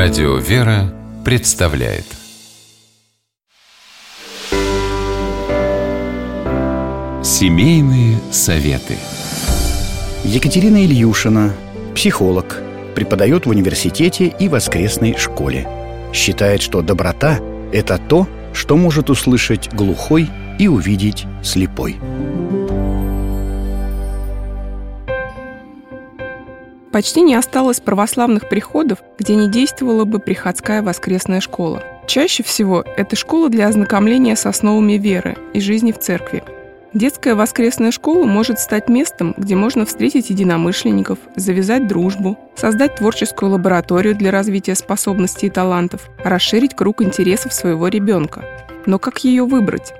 Радио «Вера» представляет Семейные советы Екатерина Ильюшина, психолог, преподает в университете и воскресной школе. Считает, что доброта – это то, что может услышать глухой и увидеть слепой. Почти не осталось православных приходов, где не действовала бы приходская воскресная школа. Чаще всего это школа для ознакомления с основами веры и жизни в церкви. Детская воскресная школа может стать местом, где можно встретить единомышленников, завязать дружбу, создать творческую лабораторию для развития способностей и талантов, расширить круг интересов своего ребенка. Но как ее выбрать?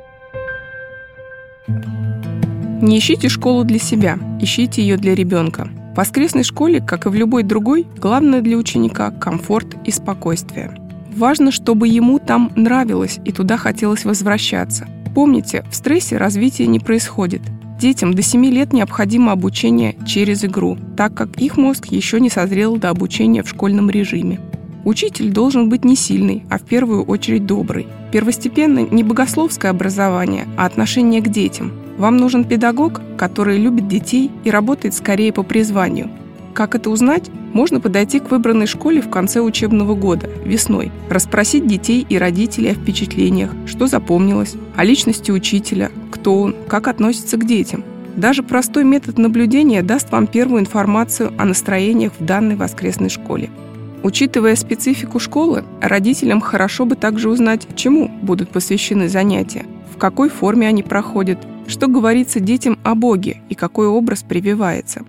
Не ищите школу для себя, ищите ее для ребенка. Воскресной школе, как и в любой другой, главное для ученика – комфорт и спокойствие. Важно, чтобы ему там нравилось и туда хотелось возвращаться. Помните, в стрессе развитие не происходит. Детям до 7 лет необходимо обучение через игру, так как их мозг еще не созрел до обучения в школьном режиме. Учитель должен быть не сильный, а в первую очередь добрый. Первостепенно не богословское образование, а отношение к детям. Вам нужен педагог, который любит детей и работает скорее по призванию. Как это узнать? Можно подойти к выбранной школе в конце учебного года, весной, расспросить детей и родителей о впечатлениях, что запомнилось, о личности учителя, кто он, как относится к детям. Даже простой метод наблюдения даст вам первую информацию о настроениях в данной воскресной школе. Учитывая специфику школы, родителям хорошо бы также узнать, чему будут посвящены занятия, в какой форме они проходят, что говорится детям о Боге и какой образ прививается.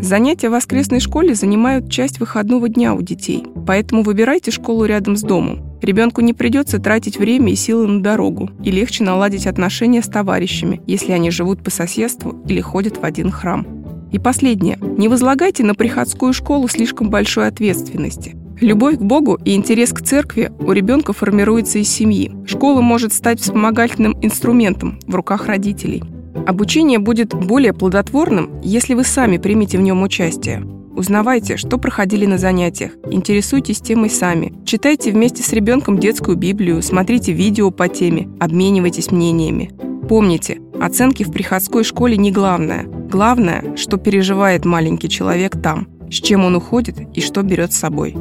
Занятия в воскресной школе занимают часть выходного дня у детей, поэтому выбирайте школу рядом с домом. Ребенку не придется тратить время и силы на дорогу, и легче наладить отношения с товарищами, если они живут по соседству или ходят в один храм. И последнее. Не возлагайте на приходскую школу слишком большой ответственности. Любовь к Богу и интерес к церкви у ребенка формируется из семьи. Школа может стать вспомогательным инструментом в руках родителей. Обучение будет более плодотворным, если вы сами примете в нем участие. Узнавайте, что проходили на занятиях, интересуйтесь темой сами, читайте вместе с ребенком детскую Библию, смотрите видео по теме, обменивайтесь мнениями. Помните, оценки в приходской школе не главное. Главное, что переживает маленький человек там, с чем он уходит и что берет с собой.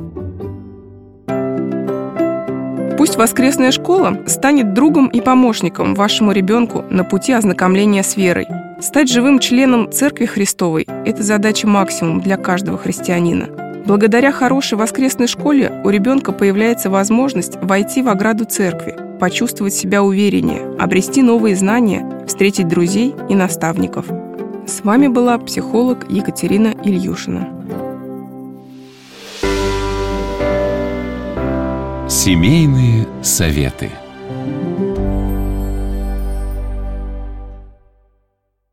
Пусть воскресная школа станет другом и помощником вашему ребенку на пути ознакомления с верой. Стать живым членом Церкви Христовой – это задача максимум для каждого христианина. Благодаря хорошей воскресной школе у ребенка появляется возможность войти в ограду церкви, почувствовать себя увереннее, обрести новые знания, встретить друзей и наставников. С вами была психолог Екатерина Ильюшина. Семейные советы.